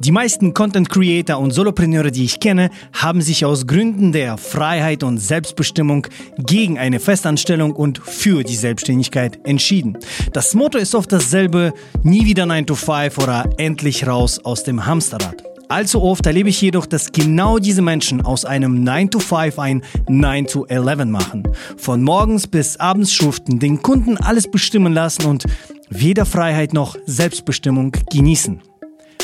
Die meisten Content Creator und Solopreneure, die ich kenne, haben sich aus Gründen der Freiheit und Selbstbestimmung gegen eine Festanstellung und für die Selbstständigkeit entschieden. Das Motto ist oft dasselbe, nie wieder 9 to 5 oder endlich raus aus dem Hamsterrad. Allzu oft erlebe ich jedoch, dass genau diese Menschen aus einem 9 to 5 ein 9 to 11 machen. Von morgens bis abends schuften, den Kunden alles bestimmen lassen und weder Freiheit noch Selbstbestimmung genießen.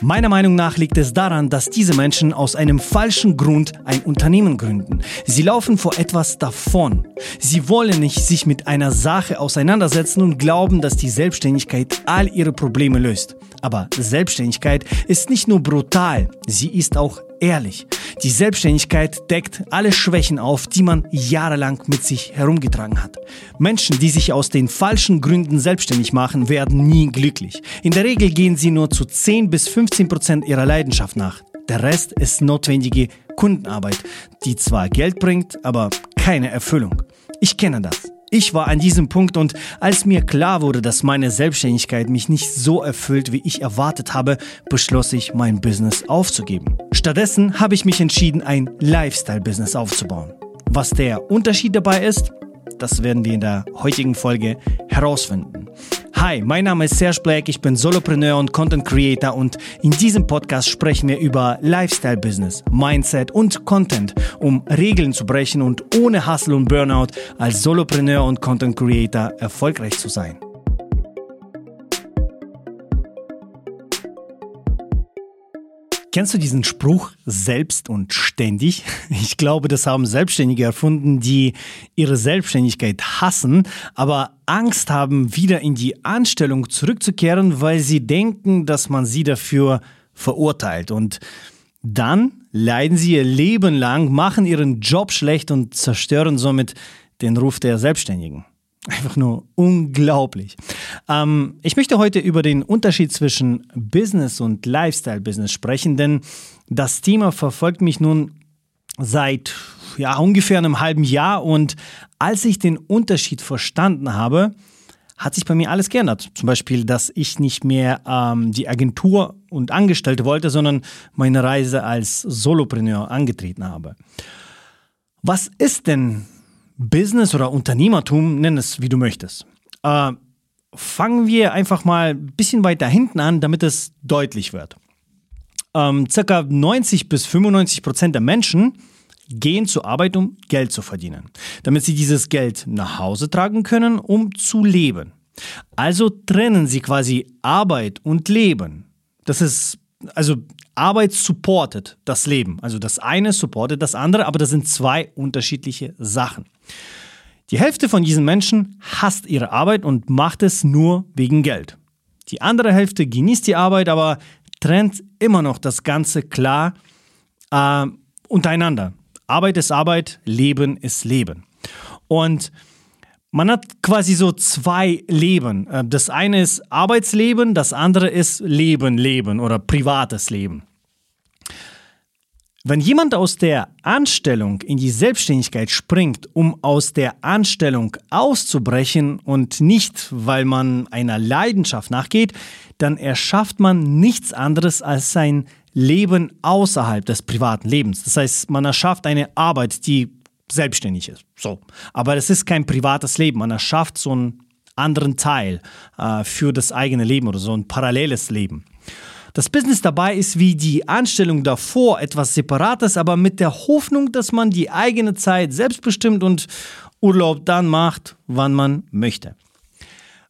Meiner Meinung nach liegt es daran, dass diese Menschen aus einem falschen Grund ein Unternehmen gründen. Sie laufen vor etwas davon. Sie wollen nicht sich mit einer Sache auseinandersetzen und glauben, dass die Selbstständigkeit all ihre Probleme löst. Aber Selbstständigkeit ist nicht nur brutal, sie ist auch ehrlich. Die Selbstständigkeit deckt alle Schwächen auf, die man jahrelang mit sich herumgetragen hat. Menschen, die sich aus den falschen Gründen selbstständig machen, werden nie glücklich. In der Regel gehen sie nur zu 10 bis 15 Prozent ihrer Leidenschaft nach. Der Rest ist notwendige Kundenarbeit, die zwar Geld bringt, aber keine Erfüllung. Ich kenne das. Ich war an diesem Punkt und als mir klar wurde, dass meine Selbstständigkeit mich nicht so erfüllt, wie ich erwartet habe, beschloss ich, mein Business aufzugeben. Stattdessen habe ich mich entschieden, ein Lifestyle-Business aufzubauen. Was der Unterschied dabei ist, das werden wir in der heutigen Folge herausfinden. Hi, mein Name ist Serge Black, ich bin Solopreneur und Content Creator und in diesem Podcast sprechen wir über Lifestyle Business, Mindset und Content, um Regeln zu brechen und ohne Hustle und Burnout als Solopreneur und Content Creator erfolgreich zu sein. Kennst du diesen Spruch selbst und ständig? Ich glaube, das haben Selbstständige erfunden, die ihre Selbstständigkeit hassen, aber Angst haben, wieder in die Anstellung zurückzukehren, weil sie denken, dass man sie dafür verurteilt. Und dann leiden sie ihr Leben lang, machen ihren Job schlecht und zerstören somit den Ruf der Selbstständigen. Einfach nur unglaublich. Ähm, ich möchte heute über den Unterschied zwischen Business und Lifestyle-Business sprechen, denn das Thema verfolgt mich nun seit ja, ungefähr einem halben Jahr und als ich den Unterschied verstanden habe, hat sich bei mir alles geändert. Zum Beispiel, dass ich nicht mehr ähm, die Agentur und Angestellte wollte, sondern meine Reise als Solopreneur angetreten habe. Was ist denn Business oder Unternehmertum, nenn es wie du möchtest. Äh, fangen wir einfach mal ein bisschen weiter hinten an, damit es deutlich wird. Ähm, circa 90 bis 95 Prozent der Menschen gehen zur Arbeit, um Geld zu verdienen, damit sie dieses Geld nach Hause tragen können, um zu leben. Also trennen sie quasi Arbeit und Leben. Das ist, also Arbeit supportet das Leben. Also das eine supportet das andere, aber das sind zwei unterschiedliche Sachen. Die Hälfte von diesen Menschen hasst ihre Arbeit und macht es nur wegen Geld. Die andere Hälfte genießt die Arbeit, aber trennt immer noch das Ganze klar äh, untereinander. Arbeit ist Arbeit, Leben ist Leben. Und man hat quasi so zwei Leben. Äh, das eine ist Arbeitsleben, das andere ist Leben, Leben oder privates Leben. Wenn jemand aus der Anstellung in die Selbstständigkeit springt, um aus der Anstellung auszubrechen und nicht, weil man einer Leidenschaft nachgeht, dann erschafft man nichts anderes als sein Leben außerhalb des privaten Lebens. Das heißt, man erschafft eine Arbeit, die selbstständig ist. So. Aber das ist kein privates Leben. Man erschafft so einen anderen Teil äh, für das eigene Leben oder so ein paralleles Leben. Das Business dabei ist wie die Anstellung davor etwas Separates, aber mit der Hoffnung, dass man die eigene Zeit selbstbestimmt und Urlaub dann macht, wann man möchte.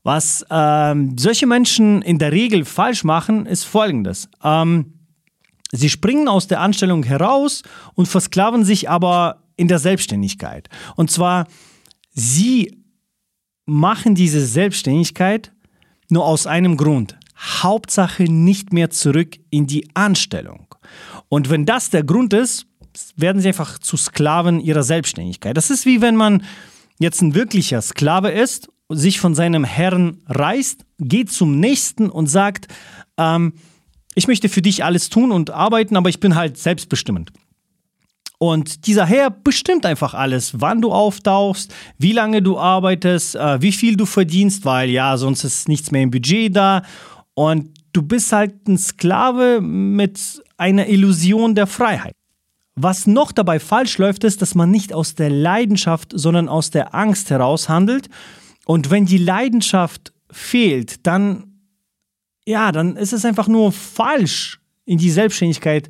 Was ähm, solche Menschen in der Regel falsch machen, ist folgendes. Ähm, sie springen aus der Anstellung heraus und versklaven sich aber in der Selbstständigkeit. Und zwar, sie machen diese Selbstständigkeit nur aus einem Grund. Hauptsache nicht mehr zurück in die Anstellung. Und wenn das der Grund ist, werden sie einfach zu Sklaven ihrer Selbstständigkeit. Das ist wie wenn man jetzt ein wirklicher Sklave ist, sich von seinem Herrn reißt, geht zum nächsten und sagt, ähm, ich möchte für dich alles tun und arbeiten, aber ich bin halt selbstbestimmend. Und dieser Herr bestimmt einfach alles, wann du auftauchst, wie lange du arbeitest, äh, wie viel du verdienst, weil ja, sonst ist nichts mehr im Budget da und du bist halt ein Sklave mit einer Illusion der Freiheit. Was noch dabei falsch läuft, ist, dass man nicht aus der Leidenschaft, sondern aus der Angst heraus handelt. Und wenn die Leidenschaft fehlt, dann, ja, dann ist es einfach nur falsch, in die Selbstständigkeit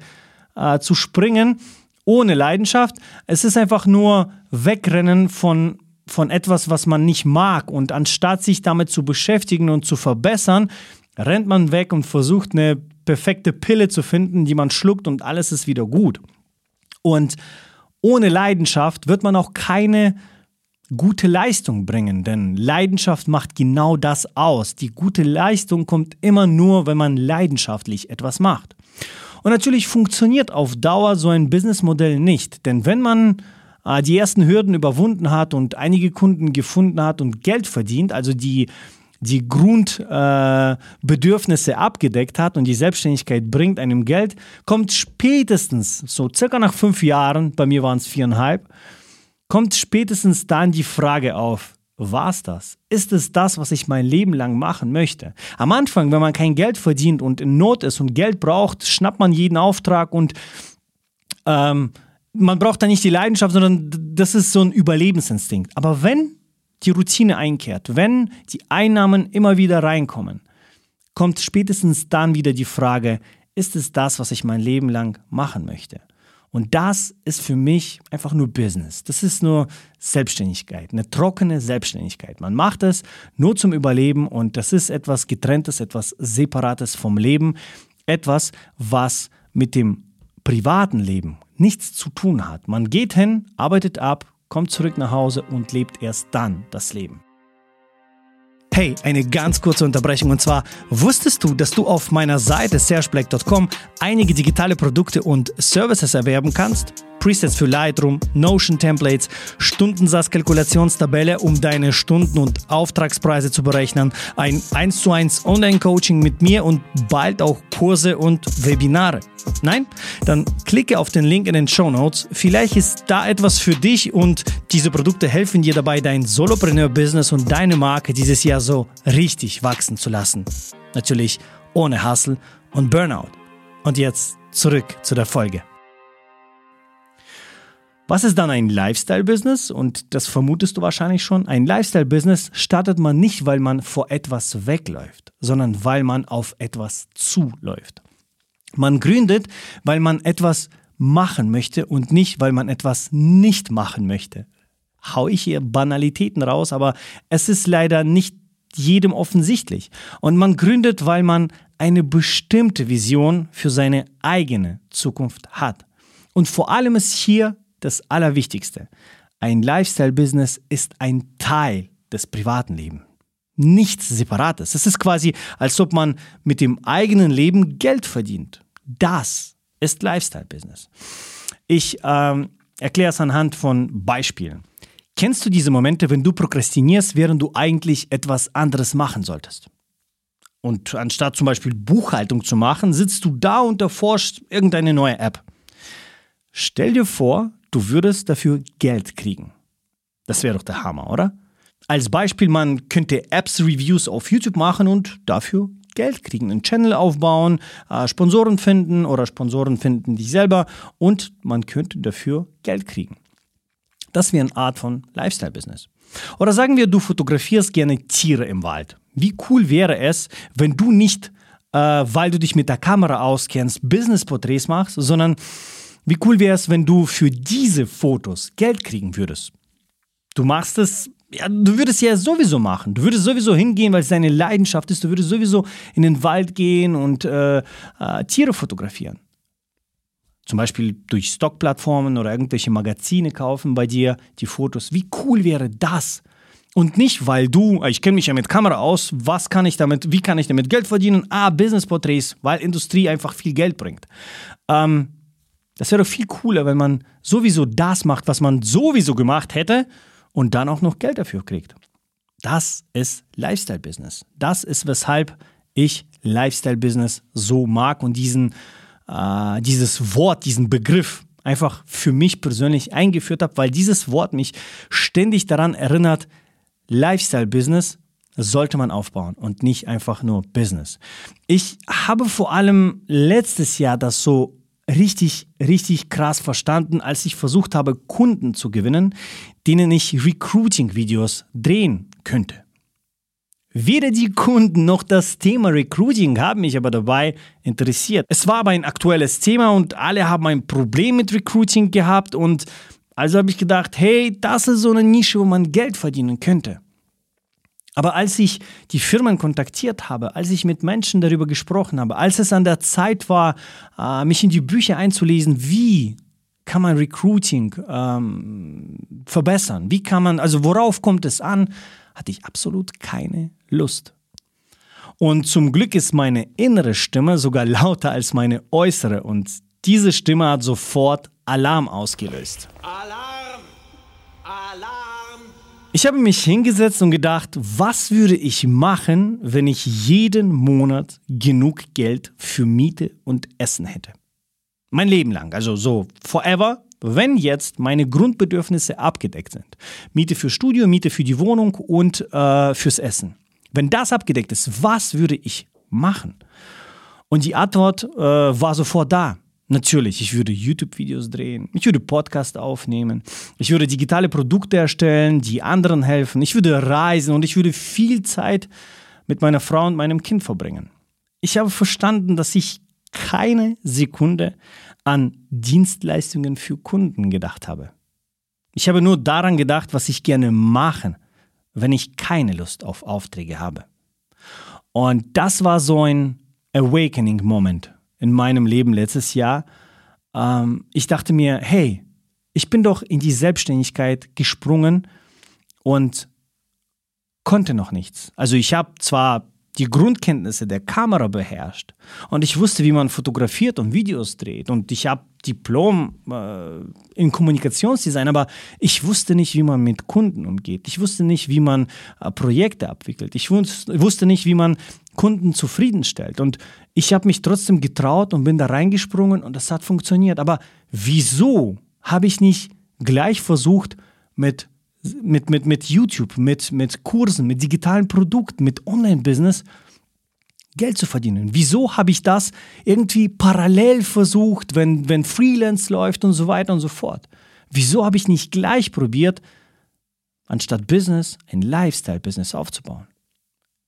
äh, zu springen ohne Leidenschaft. Es ist einfach nur Wegrennen von, von etwas, was man nicht mag. Und anstatt sich damit zu beschäftigen und zu verbessern, rennt man weg und versucht eine perfekte Pille zu finden, die man schluckt und alles ist wieder gut. Und ohne Leidenschaft wird man auch keine gute Leistung bringen, denn Leidenschaft macht genau das aus. Die gute Leistung kommt immer nur, wenn man leidenschaftlich etwas macht. Und natürlich funktioniert auf Dauer so ein Businessmodell nicht, denn wenn man äh, die ersten Hürden überwunden hat und einige Kunden gefunden hat und Geld verdient, also die die Grundbedürfnisse äh, abgedeckt hat und die Selbstständigkeit bringt einem Geld, kommt spätestens, so circa nach fünf Jahren, bei mir waren es viereinhalb, kommt spätestens dann die Frage auf, war es das? Ist es das, was ich mein Leben lang machen möchte? Am Anfang, wenn man kein Geld verdient und in Not ist und Geld braucht, schnappt man jeden Auftrag und ähm, man braucht da nicht die Leidenschaft, sondern das ist so ein Überlebensinstinkt. Aber wenn die Routine einkehrt, wenn die Einnahmen immer wieder reinkommen, kommt spätestens dann wieder die Frage, ist es das, was ich mein Leben lang machen möchte? Und das ist für mich einfach nur Business. Das ist nur Selbstständigkeit, eine trockene Selbstständigkeit. Man macht es nur zum Überleben und das ist etwas getrenntes, etwas separates vom Leben, etwas, was mit dem privaten Leben nichts zu tun hat. Man geht hin, arbeitet ab, kommt zurück nach Hause und lebt erst dann das Leben. Hey, eine ganz kurze Unterbrechung und zwar, wusstest du, dass du auf meiner Seite sergeblack.com einige digitale Produkte und Services erwerben kannst? Presets für Lightroom, Notion Templates, Stundensatzkalkulationstabelle, um deine Stunden- und Auftragspreise zu berechnen, ein 1 zu 1 Online-Coaching mit mir und bald auch Kurse und Webinare. Nein? Dann klicke auf den Link in den Show Notes. Vielleicht ist da etwas für dich und diese Produkte helfen dir dabei, dein Solopreneur-Business und deine Marke dieses Jahr so richtig wachsen zu lassen. Natürlich ohne Hustle und Burnout. Und jetzt zurück zu der Folge. Was ist dann ein Lifestyle-Business? Und das vermutest du wahrscheinlich schon. Ein Lifestyle-Business startet man nicht, weil man vor etwas wegläuft, sondern weil man auf etwas zuläuft. Man gründet, weil man etwas machen möchte und nicht, weil man etwas nicht machen möchte. Hau ich hier Banalitäten raus, aber es ist leider nicht jedem offensichtlich. Und man gründet, weil man eine bestimmte Vision für seine eigene Zukunft hat. Und vor allem ist hier das Allerwichtigste. Ein Lifestyle-Business ist ein Teil des privaten Lebens. Nichts Separates. Es ist quasi, als ob man mit dem eigenen Leben Geld verdient. Das ist Lifestyle-Business. Ich ähm, erkläre es anhand von Beispielen. Kennst du diese Momente, wenn du prokrastinierst, während du eigentlich etwas anderes machen solltest? Und anstatt zum Beispiel Buchhaltung zu machen, sitzt du da und erforscht irgendeine neue App. Stell dir vor, du würdest dafür Geld kriegen. Das wäre doch der Hammer, oder? Als Beispiel, man könnte Apps-Reviews auf YouTube machen und dafür Geld kriegen, einen Channel aufbauen, äh, Sponsoren finden oder Sponsoren finden dich selber und man könnte dafür Geld kriegen. Das wäre eine Art von Lifestyle-Business. Oder sagen wir, du fotografierst gerne Tiere im Wald. Wie cool wäre es, wenn du nicht, äh, weil du dich mit der Kamera auskennst, Business-Porträts machst, sondern wie cool wäre es, wenn du für diese Fotos Geld kriegen würdest? Du machst es, ja, du würdest ja sowieso machen. Du würdest sowieso hingehen, weil es deine Leidenschaft ist. Du würdest sowieso in den Wald gehen und äh, äh, Tiere fotografieren. Zum Beispiel durch Stockplattformen oder irgendwelche Magazine kaufen bei dir die Fotos. Wie cool wäre das? Und nicht, weil du, ich kenne mich ja mit Kamera aus, was kann ich damit, wie kann ich damit Geld verdienen? Ah, Business-Porträts, weil Industrie einfach viel Geld bringt. Ähm, das wäre doch viel cooler, wenn man sowieso das macht, was man sowieso gemacht hätte und dann auch noch Geld dafür kriegt. Das ist Lifestyle-Business. Das ist, weshalb ich Lifestyle-Business so mag und diesen, äh, dieses Wort, diesen Begriff einfach für mich persönlich eingeführt habe, weil dieses Wort mich ständig daran erinnert, Lifestyle-Business sollte man aufbauen und nicht einfach nur Business. Ich habe vor allem letztes Jahr das so richtig, richtig krass verstanden, als ich versucht habe, Kunden zu gewinnen, denen ich Recruiting-Videos drehen könnte. Weder die Kunden noch das Thema Recruiting haben mich aber dabei interessiert. Es war aber ein aktuelles Thema und alle haben ein Problem mit Recruiting gehabt und also habe ich gedacht, hey, das ist so eine Nische, wo man Geld verdienen könnte. Aber als ich die Firmen kontaktiert habe, als ich mit Menschen darüber gesprochen habe, als es an der Zeit war, äh, mich in die Bücher einzulesen, wie kann man Recruiting ähm, verbessern, wie kann man, also worauf kommt es an, hatte ich absolut keine Lust. Und zum Glück ist meine innere Stimme sogar lauter als meine äußere und diese Stimme hat sofort Alarm ausgelöst. Alarm! Ich habe mich hingesetzt und gedacht, was würde ich machen, wenn ich jeden Monat genug Geld für Miete und Essen hätte? Mein Leben lang, also so forever, wenn jetzt meine Grundbedürfnisse abgedeckt sind. Miete für Studio, Miete für die Wohnung und äh, fürs Essen. Wenn das abgedeckt ist, was würde ich machen? Und die Antwort äh, war sofort da. Natürlich, ich würde YouTube-Videos drehen, ich würde Podcast aufnehmen, ich würde digitale Produkte erstellen, die anderen helfen, ich würde reisen und ich würde viel Zeit mit meiner Frau und meinem Kind verbringen. Ich habe verstanden, dass ich keine Sekunde an Dienstleistungen für Kunden gedacht habe. Ich habe nur daran gedacht, was ich gerne machen, wenn ich keine Lust auf Aufträge habe. Und das war so ein Awakening-Moment in meinem Leben letztes Jahr. Ähm, ich dachte mir, hey, ich bin doch in die Selbstständigkeit gesprungen und konnte noch nichts. Also ich habe zwar die Grundkenntnisse der Kamera beherrscht und ich wusste, wie man fotografiert und Videos dreht und ich habe Diplom äh, in Kommunikationsdesign, aber ich wusste nicht, wie man mit Kunden umgeht. Ich wusste nicht, wie man äh, Projekte abwickelt. Ich wusste nicht, wie man Kunden zufriedenstellt. Und ich habe mich trotzdem getraut und bin da reingesprungen und das hat funktioniert. Aber wieso habe ich nicht gleich versucht, mit, mit, mit, mit YouTube, mit, mit Kursen, mit digitalen Produkten, mit Online-Business Geld zu verdienen? Wieso habe ich das irgendwie parallel versucht, wenn, wenn Freelance läuft und so weiter und so fort? Wieso habe ich nicht gleich probiert, anstatt Business ein Lifestyle-Business aufzubauen?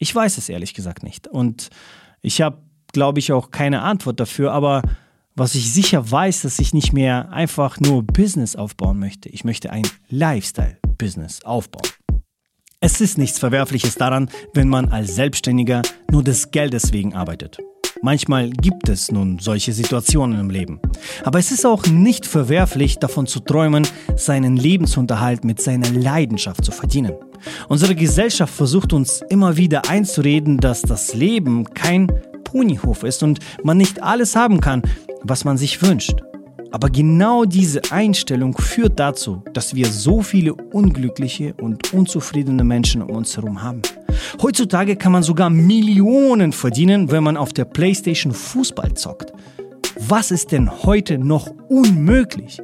Ich weiß es ehrlich gesagt nicht. Und ich habe, glaube ich, auch keine Antwort dafür. Aber was ich sicher weiß, dass ich nicht mehr einfach nur Business aufbauen möchte. Ich möchte ein Lifestyle-Business aufbauen. Es ist nichts Verwerfliches daran, wenn man als Selbstständiger nur des Geldes wegen arbeitet. Manchmal gibt es nun solche Situationen im Leben. Aber es ist auch nicht verwerflich, davon zu träumen, seinen Lebensunterhalt mit seiner Leidenschaft zu verdienen. Unsere Gesellschaft versucht uns immer wieder einzureden, dass das Leben kein Ponyhof ist und man nicht alles haben kann, was man sich wünscht. Aber genau diese Einstellung führt dazu, dass wir so viele unglückliche und unzufriedene Menschen um uns herum haben. Heutzutage kann man sogar Millionen verdienen, wenn man auf der PlayStation Fußball zockt. Was ist denn heute noch unmöglich?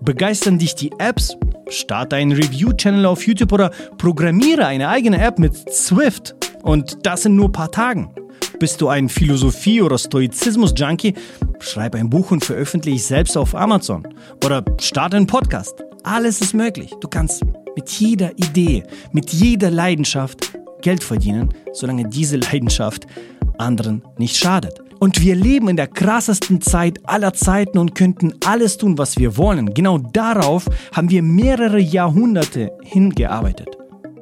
Begeistern dich die Apps? Starte einen Review-Channel auf YouTube oder programmiere eine eigene App mit Swift. Und das in nur ein paar Tagen. Bist du ein Philosophie- oder Stoizismus-Junkie? Schreib ein Buch und veröffentliche selbst auf Amazon. Oder starte einen Podcast. Alles ist möglich. Du kannst mit jeder Idee, mit jeder Leidenschaft Geld verdienen, solange diese Leidenschaft anderen nicht schadet. Und wir leben in der krassesten Zeit aller Zeiten und könnten alles tun, was wir wollen. Genau darauf haben wir mehrere Jahrhunderte hingearbeitet.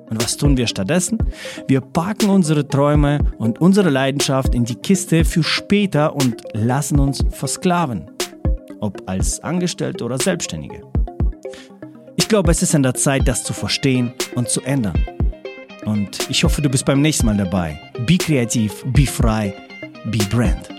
Und was tun wir stattdessen? Wir packen unsere Träume und unsere Leidenschaft in die Kiste für später und lassen uns versklaven. Ob als Angestellte oder Selbstständige. Ich glaube, es ist an der Zeit, das zu verstehen und zu ändern. Und ich hoffe, du bist beim nächsten Mal dabei. Be kreativ, be frei, be brand.